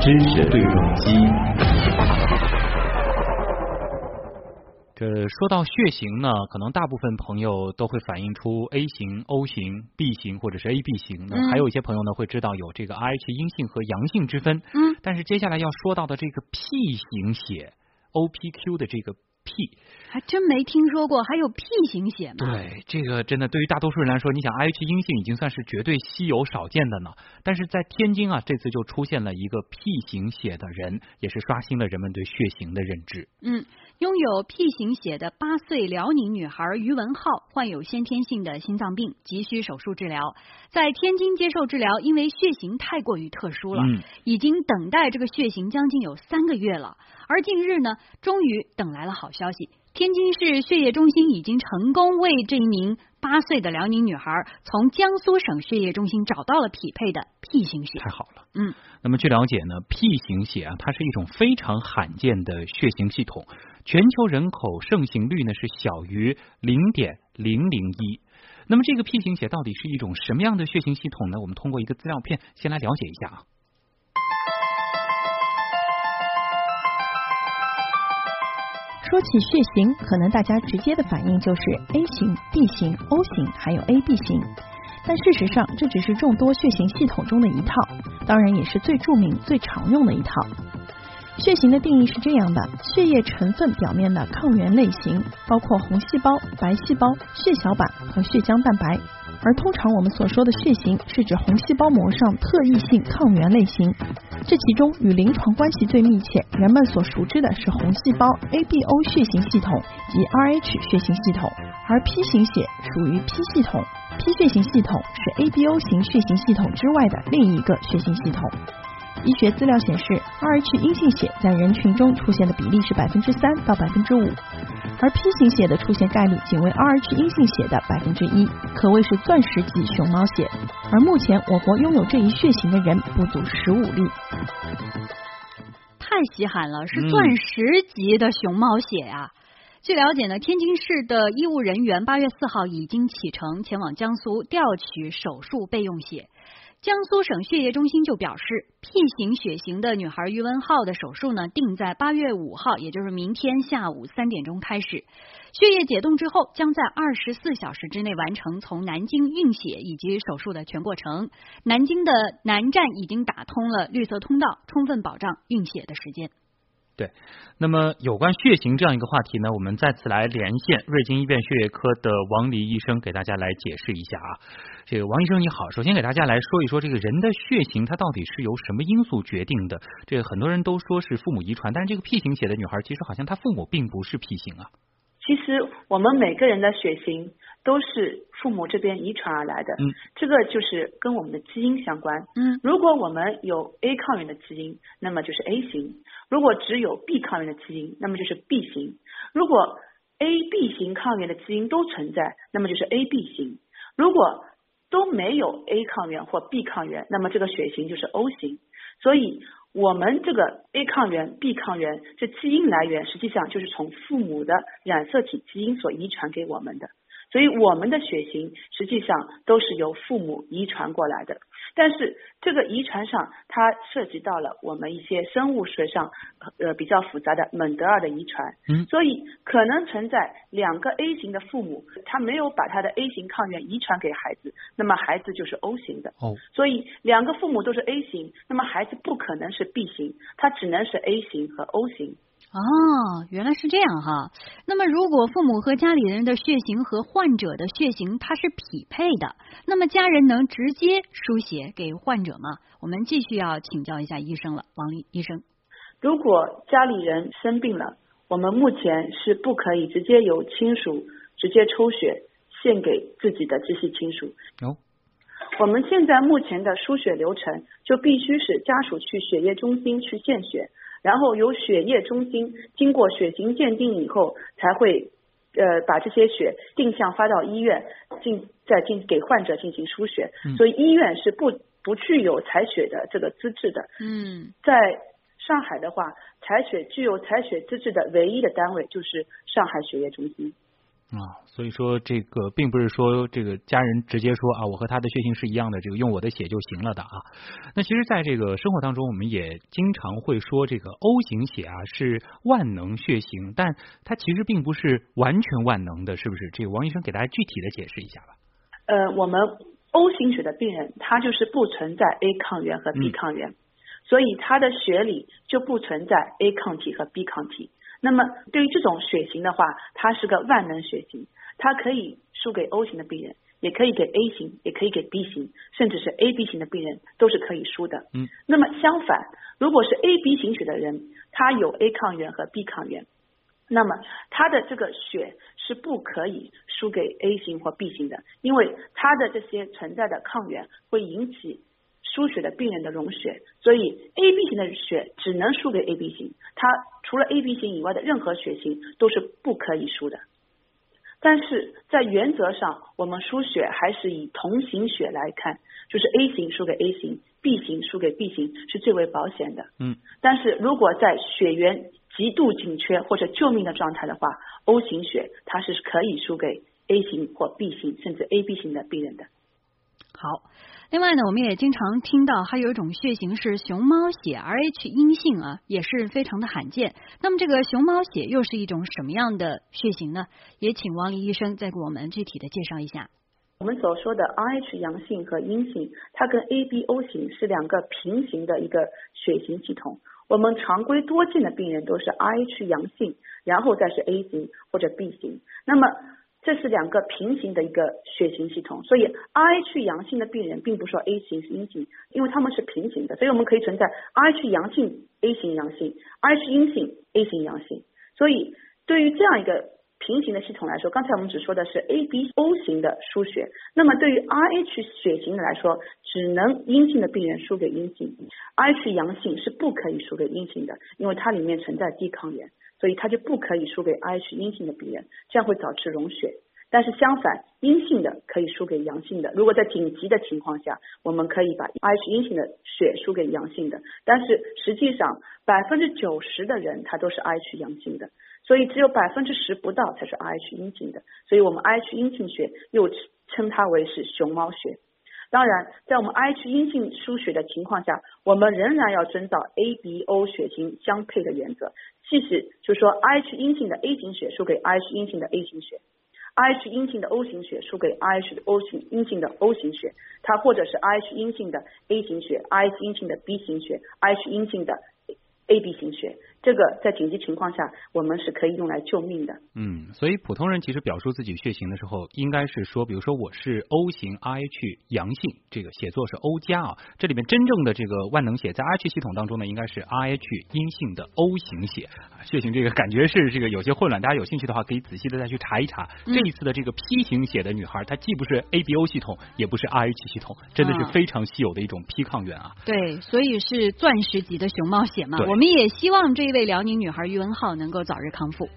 知识对撞机。这说到血型呢，可能大部分朋友都会反映出 A 型、O 型、B 型或者是 AB 型。那还有一些朋友呢会知道有这个 Rh 阴性和阳性之分。嗯。但是接下来要说到的这个 P 型血 OPQ 的这个。P 还真没听说过，还有 P 型血吗？对，这个真的对于大多数人来说，你想 I H 阴性已经算是绝对稀有少见的呢。但是在天津啊，这次就出现了一个 P 型血的人，也是刷新了人们对血型的认知。嗯，拥有 P 型血的八岁辽宁女孩于文浩患有先天性的心脏病，急需手术治疗，在天津接受治疗，因为血型太过于特殊了，已经等待这个血型将近有三个月了。而近日呢，终于等来了好消息，天津市血液中心已经成功为这一名八岁的辽宁女孩从江苏省血液中心找到了匹配的 P 型血。太好了，嗯。那么据了解呢，P 型血啊，它是一种非常罕见的血型系统，全球人口盛行率呢是小于零点零零一。那么这个 P 型血到底是一种什么样的血型系统呢？我们通过一个资料片先来了解一下啊。说起血型，可能大家直接的反应就是 A 型、B 型、O 型，还有 AB 型。但事实上，这只是众多血型系统中的一套，当然也是最著名、最常用的一套。血型的定义是这样的：血液成分表面的抗原类型，包括红细胞、白细胞、血小板和血浆蛋白。而通常我们所说的血型，是指红细胞膜上特异性抗原类型。这其中与临床关系最密切、人们所熟知的是红细胞 ABO 血型系统及 Rh 血型系统，而 P 型血属于 P 系统。P 血型系统是 ABO 型血型系统之外的另一个血型系统。医学资料显示，Rh 阴性血在人群中出现的比例是百分之三到百分之五，而 P 型血的出现概率仅为 Rh 阴性血的百分之一，可谓是钻石级熊猫血。而目前我国拥有这一血型的人不足十五例，太稀罕了，是钻石级的熊猫血啊！据了解呢，天津市的医务人员八月四号已经启程前往江苏调取手术备用血。江苏省血液中心就表示，P 型血型的女孩于文浩的手术呢，定在八月五号，也就是明天下午三点钟开始。血液解冻之后，将在二十四小时之内完成从南京运血以及手术的全过程。南京的南站已经打通了绿色通道，充分保障运血的时间。对，那么有关血型这样一个话题呢，我们再次来连线瑞金医院血液科的王黎医生，给大家来解释一下啊。这个王医生你好，首先给大家来说一说这个人的血型，它到底是由什么因素决定的？这个很多人都说是父母遗传，但是这个 P 型血的女孩，其实好像她父母并不是 P 型啊。其实我们每个人的血型都是父母这边遗传而来的，嗯，这个就是跟我们的基因相关，嗯，如果我们有 A 抗原的基因，那么就是 A 型；如果只有 B 抗原的基因，那么就是 B 型；如果 A、B 型抗原的基因都存在，那么就是 AB 型；如果都没有 A 抗原或 B 抗原，那么这个血型就是 O 型。所以。我们这个 A 抗原、B 抗原，这基因来源实际上就是从父母的染色体基因所遗传给我们的。所以我们的血型实际上都是由父母遗传过来的，但是这个遗传上它涉及到了我们一些生物学上呃比较复杂的蒙德尔的遗传，嗯，所以可能存在两个 A 型的父母，他没有把他的 A 型抗原遗传给孩子，那么孩子就是 O 型的，哦，所以两个父母都是 A 型，那么孩子不可能是 B 型，他只能是 A 型和 O 型。哦，原来是这样哈。那么，如果父母和家里人的血型和患者的血型它是匹配的，那么家人能直接输血给患者吗？我们继续要请教一下医生了，王医生。如果家里人生病了，我们目前是不可以直接由亲属直接抽血献给自己的直系亲属。哦，我们现在目前的输血流程就必须是家属去血液中心去献血。然后由血液中心经过血型鉴定以后，才会呃把这些血定向发到医院进再进给患者进行输血。所以医院是不不具有采血的这个资质的。嗯，在上海的话，采血具有采血资质的唯一的单位就是上海血液中心。啊，所以说这个并不是说这个家人直接说啊，我和他的血型是一样的，这个用我的血就行了的啊。那其实，在这个生活当中，我们也经常会说这个 O 型血啊是万能血型，但它其实并不是完全万能的，是不是？这个王医生给大家具体的解释一下吧。呃，我们 O 型血的病人，他就是不存在 A 抗原和 B 抗原，所以他的血里就不存在 A 抗体和 B 抗体。那么对于这种血型的话，它是个万能血型，它可以输给 O 型的病人，也可以给 A 型，也可以给 B 型，甚至是 AB 型的病人都是可以输的。嗯。那么相反，如果是 AB 型血的人，他有 A 抗原和 B 抗原，那么他的这个血是不可以输给 A 型或 B 型的，因为他的这些存在的抗原会引起。输血的病人的溶血，所以 A B 型的血只能输给 A B 型，它除了 A B 型以外的任何血型都是不可以输的。但是在原则上，我们输血还是以同型血来看，就是 A 型输给 A 型，B 型输给 B 型是最为保险的。嗯。但是如果在血源极度紧缺或者救命的状态的话，O 型血它是可以输给 A 型或 B 型甚至 A B 型的病人的。好。另外呢，我们也经常听到还有一种血型是熊猫血，Rh 阴性啊，也是非常的罕见。那么这个熊猫血又是一种什么样的血型呢？也请王黎医生再给我们具体的介绍一下。我们所说的 Rh 阳性和阴性，它跟 ABO 型是两个平行的一个血型系统。我们常规多见的病人都是 Rh 阳性，然后再是 A 型或者 B 型。那么这是两个平行的一个血型系统，所以 ih 阳性的病人并不说 A 型是阴性，因为他们是平行的，所以我们可以存在 ih 阳性 A 型阳性 ih 阴性 A 型阳性。所以对于这样一个平行的系统来说，刚才我们只说的是 ABO 型的输血，那么对于 Rh 血型的来说，只能阴性的病人输给阴性，Rh 阳性是不可以输给阴性的，因为它里面存在低抗原。所以它就不可以输给 Rh 阴性的病人，这样会导致溶血。但是相反，阴性的可以输给阳性的。如果在紧急的情况下，我们可以把 Rh 阴性的血输给阳性的。但是实际上，百分之九十的人他都是 Rh 阳性的，所以只有百分之十不到才是 Rh 阴性的。所以我们 Rh 阴性血又称它为是熊猫血。当然，在我们 Rh 阴性输血的情况下，我们仍然要遵照 ABO 血型相配的原则。即使就是说，Rh 阴性的 A 型血输给 Rh 阴性的 A 型血，Rh 阴性的 O 型血输给 Rh O 型阴性的 O 型血，它或者是 Rh 阴性的 A 型血，Rh 阴性的 B 型血，Rh 阴性的 AB 型血。这个在紧急情况下，我们是可以用来救命的。嗯，所以普通人其实表述自己血型的时候，应该是说，比如说我是 O 型 Rh 阳性，这个写作是 O 加啊。这里面真正的这个万能血在 Rh 系统当中呢，应该是 Rh 阴性的 O 型血。血型这个感觉是这个有些混乱，大家有兴趣的话可以仔细的再去查一查。这一次的这个 P 型血的女孩，她既不是 ABO 系统，也不是 Rh 系统，真的是非常稀有的一种 P 抗原啊。对，所以是钻石级的熊猫血嘛。我们也希望这为辽宁女孩于文浩能够早日康复。